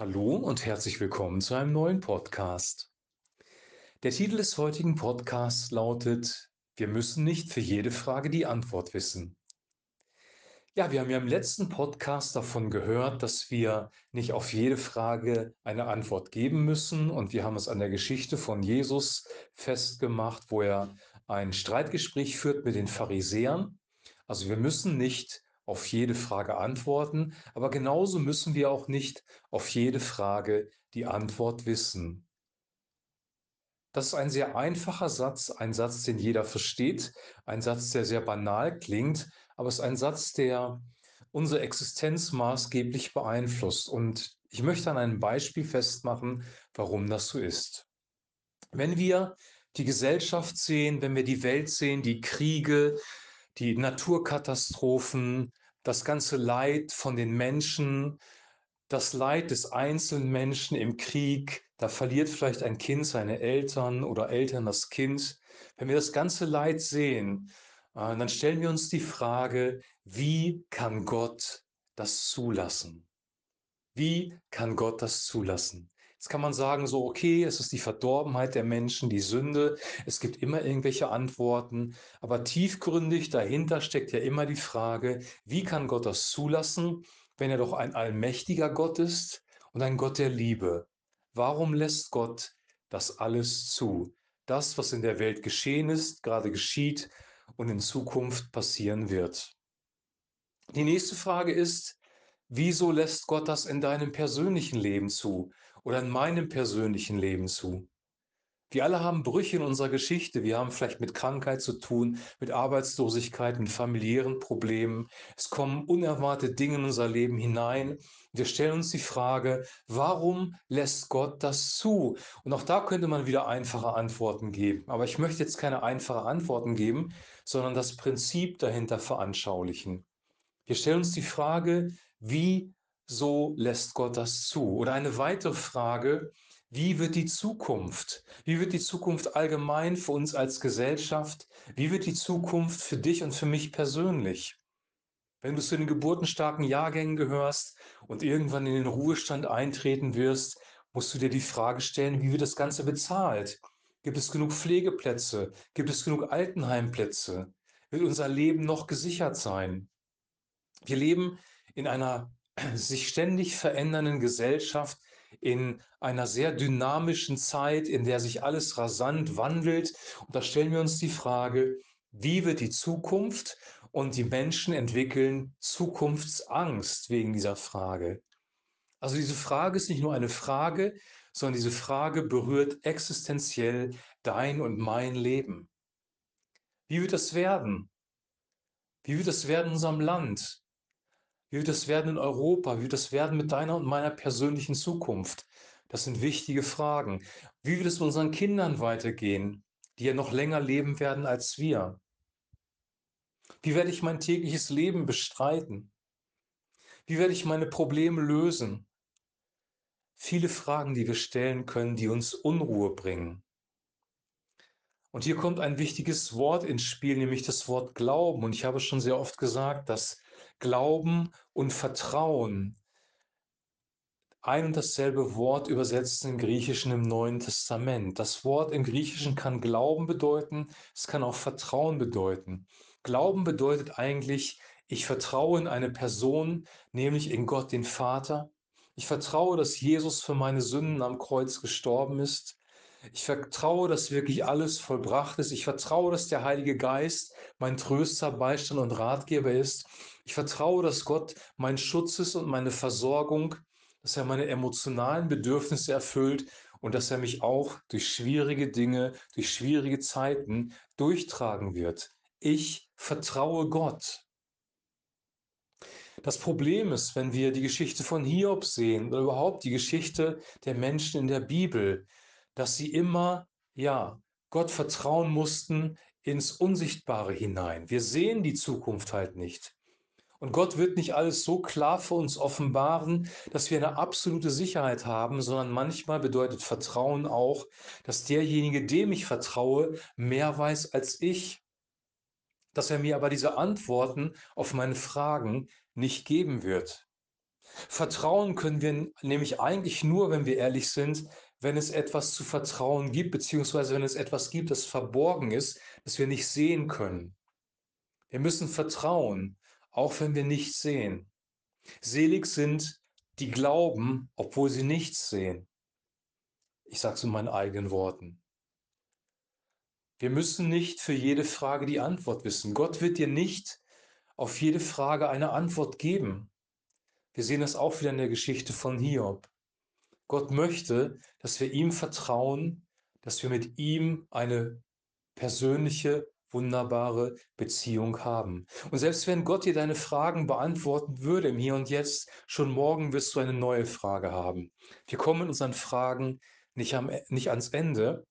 Hallo und herzlich willkommen zu einem neuen Podcast. Der Titel des heutigen Podcasts lautet Wir müssen nicht für jede Frage die Antwort wissen. Ja, wir haben ja im letzten Podcast davon gehört, dass wir nicht auf jede Frage eine Antwort geben müssen und wir haben es an der Geschichte von Jesus festgemacht, wo er ein Streitgespräch führt mit den Pharisäern. Also wir müssen nicht auf jede Frage antworten, aber genauso müssen wir auch nicht auf jede Frage die Antwort wissen. Das ist ein sehr einfacher Satz, ein Satz, den jeder versteht, ein Satz, der sehr banal klingt, aber es ist ein Satz, der unsere Existenz maßgeblich beeinflusst. Und ich möchte an einem Beispiel festmachen, warum das so ist. Wenn wir die Gesellschaft sehen, wenn wir die Welt sehen, die Kriege, die Naturkatastrophen, das ganze Leid von den Menschen, das Leid des einzelnen Menschen im Krieg, da verliert vielleicht ein Kind seine Eltern oder Eltern das Kind. Wenn wir das ganze Leid sehen, äh, dann stellen wir uns die Frage, wie kann Gott das zulassen? Wie kann Gott das zulassen? Jetzt kann man sagen, so, okay, es ist die Verdorbenheit der Menschen, die Sünde, es gibt immer irgendwelche Antworten, aber tiefgründig dahinter steckt ja immer die Frage, wie kann Gott das zulassen, wenn er doch ein allmächtiger Gott ist und ein Gott der Liebe? Warum lässt Gott das alles zu? Das, was in der Welt geschehen ist, gerade geschieht und in Zukunft passieren wird. Die nächste Frage ist, wieso lässt Gott das in deinem persönlichen Leben zu? oder in meinem persönlichen Leben zu. Wir alle haben Brüche in unserer Geschichte. Wir haben vielleicht mit Krankheit zu tun, mit Arbeitslosigkeit, mit familiären Problemen. Es kommen unerwartete Dinge in unser Leben hinein. Wir stellen uns die Frage, warum lässt Gott das zu? Und auch da könnte man wieder einfache Antworten geben. Aber ich möchte jetzt keine einfachen Antworten geben, sondern das Prinzip dahinter veranschaulichen. Wir stellen uns die Frage, wie so lässt Gott das zu? Oder eine weitere Frage, wie wird die Zukunft? Wie wird die Zukunft allgemein für uns als Gesellschaft? Wie wird die Zukunft für dich und für mich persönlich? Wenn du zu den geburtenstarken Jahrgängen gehörst und irgendwann in den Ruhestand eintreten wirst, musst du dir die Frage stellen, wie wird das Ganze bezahlt? Gibt es genug Pflegeplätze? Gibt es genug Altenheimplätze? Wird unser Leben noch gesichert sein? Wir leben in einer sich ständig verändernden Gesellschaft, in einer sehr dynamischen Zeit, in der sich alles rasant wandelt. Und da stellen wir uns die Frage, wie wird die Zukunft? Und die Menschen entwickeln Zukunftsangst wegen dieser Frage. Also diese Frage ist nicht nur eine Frage, sondern diese Frage berührt existenziell dein und mein Leben. Wie wird es werden? Wie wird es werden in unserem Land? Wie wird es werden in Europa? Wie wird es werden mit deiner und meiner persönlichen Zukunft? Das sind wichtige Fragen. Wie wird es unseren Kindern weitergehen, die ja noch länger leben werden als wir? Wie werde ich mein tägliches Leben bestreiten? Wie werde ich meine Probleme lösen? Viele Fragen, die wir stellen können, die uns Unruhe bringen. Und hier kommt ein wichtiges Wort ins Spiel, nämlich das Wort Glauben. Und ich habe schon sehr oft gesagt, dass Glauben und Vertrauen ein und dasselbe Wort übersetzt im Griechischen im Neuen Testament. Das Wort im Griechischen kann Glauben bedeuten, es kann auch Vertrauen bedeuten. Glauben bedeutet eigentlich, ich vertraue in eine Person, nämlich in Gott den Vater. Ich vertraue, dass Jesus für meine Sünden am Kreuz gestorben ist. Ich vertraue, dass wirklich alles vollbracht ist. Ich vertraue, dass der Heilige Geist mein Tröster, Beistand und Ratgeber ist. Ich vertraue, dass Gott mein Schutz ist und meine Versorgung, dass er meine emotionalen Bedürfnisse erfüllt und dass er mich auch durch schwierige Dinge, durch schwierige Zeiten durchtragen wird. Ich vertraue Gott. Das Problem ist, wenn wir die Geschichte von Hiob sehen oder überhaupt die Geschichte der Menschen in der Bibel, dass sie immer, ja, Gott vertrauen mussten ins Unsichtbare hinein. Wir sehen die Zukunft halt nicht. Und Gott wird nicht alles so klar für uns offenbaren, dass wir eine absolute Sicherheit haben, sondern manchmal bedeutet Vertrauen auch, dass derjenige, dem ich vertraue, mehr weiß als ich. Dass er mir aber diese Antworten auf meine Fragen nicht geben wird. Vertrauen können wir nämlich eigentlich nur, wenn wir ehrlich sind, wenn es etwas zu vertrauen gibt, beziehungsweise wenn es etwas gibt, das verborgen ist, das wir nicht sehen können. Wir müssen vertrauen, auch wenn wir nichts sehen. Selig sind die glauben, obwohl sie nichts sehen. Ich sage es in meinen eigenen Worten. Wir müssen nicht für jede Frage die Antwort wissen. Gott wird dir nicht auf jede Frage eine Antwort geben. Wir sehen das auch wieder in der Geschichte von Hiob. Gott möchte, dass wir ihm vertrauen, dass wir mit ihm eine persönliche, wunderbare Beziehung haben. Und selbst wenn Gott dir deine Fragen beantworten würde im Hier und Jetzt, schon morgen wirst du eine neue Frage haben. Wir kommen in unseren Fragen nicht, am, nicht ans Ende,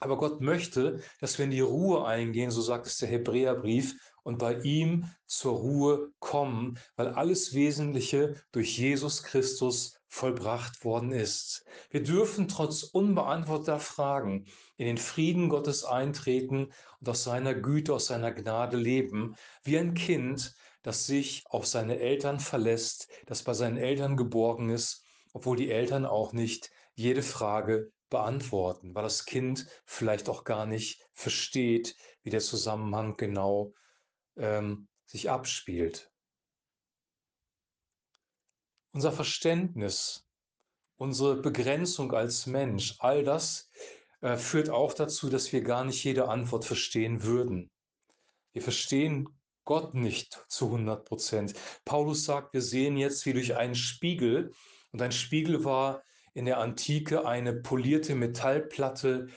aber Gott möchte, dass wir in die Ruhe eingehen, so sagt es der Hebräerbrief, und bei ihm zur Ruhe kommen, weil alles Wesentliche durch Jesus Christus vollbracht worden ist. Wir dürfen trotz unbeantworteter Fragen in den Frieden Gottes eintreten und aus seiner Güte, aus seiner Gnade leben, wie ein Kind, das sich auf seine Eltern verlässt, das bei seinen Eltern geborgen ist, obwohl die Eltern auch nicht jede Frage beantworten, weil das Kind vielleicht auch gar nicht versteht, wie der Zusammenhang genau ähm, sich abspielt. Unser Verständnis, unsere Begrenzung als Mensch, all das äh, führt auch dazu, dass wir gar nicht jede Antwort verstehen würden. Wir verstehen Gott nicht zu 100 Prozent. Paulus sagt, wir sehen jetzt wie durch einen Spiegel. Und ein Spiegel war in der Antike eine polierte Metallplatte.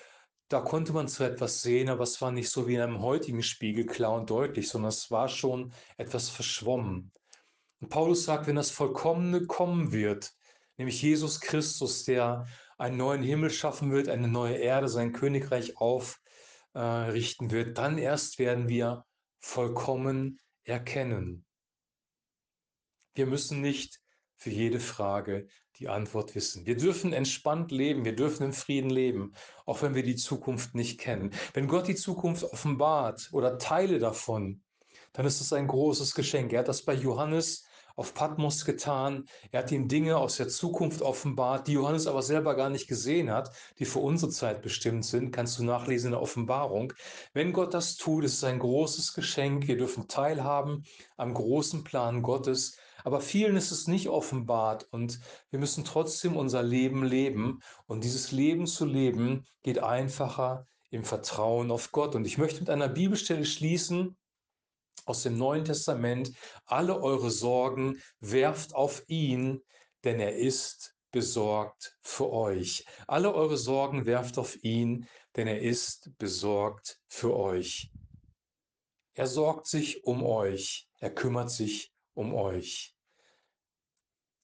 Da konnte man zwar etwas sehen, aber es war nicht so wie in einem heutigen Spiegel klar und deutlich, sondern es war schon etwas verschwommen. Und Paulus sagt, wenn das Vollkommene kommen wird, nämlich Jesus Christus, der einen neuen Himmel schaffen wird, eine neue Erde, sein Königreich aufrichten wird, dann erst werden wir vollkommen erkennen. Wir müssen nicht für jede Frage die Antwort wissen. Wir dürfen entspannt leben, wir dürfen im Frieden leben, auch wenn wir die Zukunft nicht kennen. Wenn Gott die Zukunft offenbart oder Teile davon, dann ist es ein großes Geschenk. Er hat das bei Johannes auf Patmos getan. Er hat ihm Dinge aus der Zukunft offenbart, die Johannes aber selber gar nicht gesehen hat, die für unsere Zeit bestimmt sind. Kannst du nachlesen in der Offenbarung. Wenn Gott das tut, ist es ein großes Geschenk. Wir dürfen teilhaben am großen Plan Gottes. Aber vielen ist es nicht offenbart und wir müssen trotzdem unser Leben leben. Und dieses Leben zu leben geht einfacher im Vertrauen auf Gott. Und ich möchte mit einer Bibelstelle schließen aus dem Neuen Testament. Alle eure Sorgen werft auf ihn, denn er ist besorgt für euch. Alle eure Sorgen werft auf ihn, denn er ist besorgt für euch. Er sorgt sich um euch. Er kümmert sich um euch.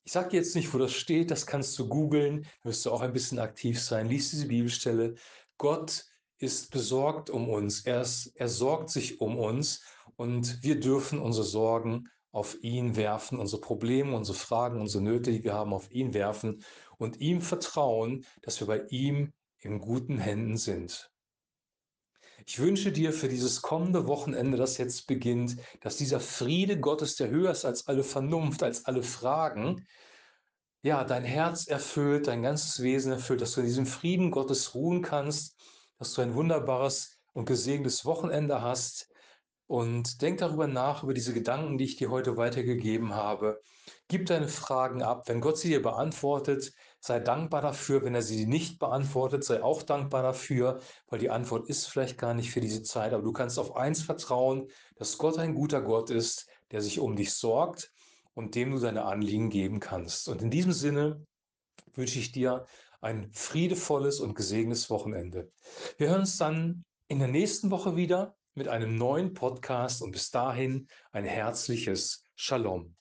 Ich sage jetzt nicht, wo das steht, das kannst du googeln, wirst du auch ein bisschen aktiv sein. Lies diese Bibelstelle. Gott ist besorgt um uns, er, ist, er sorgt sich um uns und wir dürfen unsere Sorgen auf ihn werfen, unsere Probleme, unsere Fragen, unsere Nöte, die wir haben, auf ihn werfen und ihm vertrauen, dass wir bei ihm in guten Händen sind. Ich wünsche dir für dieses kommende Wochenende, das jetzt beginnt, dass dieser Friede Gottes, der höher ist als alle Vernunft, als alle Fragen, ja, dein Herz erfüllt, dein ganzes Wesen erfüllt, dass du in diesem Frieden Gottes ruhen kannst, dass du ein wunderbares und gesegnetes Wochenende hast, und denk darüber nach, über diese Gedanken, die ich dir heute weitergegeben habe. Gib deine Fragen ab. Wenn Gott sie dir beantwortet, sei dankbar dafür. Wenn er sie nicht beantwortet, sei auch dankbar dafür, weil die Antwort ist vielleicht gar nicht für diese Zeit. Aber du kannst auf eins vertrauen, dass Gott ein guter Gott ist, der sich um dich sorgt und dem du deine Anliegen geben kannst. Und in diesem Sinne wünsche ich dir ein friedevolles und gesegnetes Wochenende. Wir hören uns dann in der nächsten Woche wieder mit einem neuen Podcast und bis dahin ein herzliches Shalom.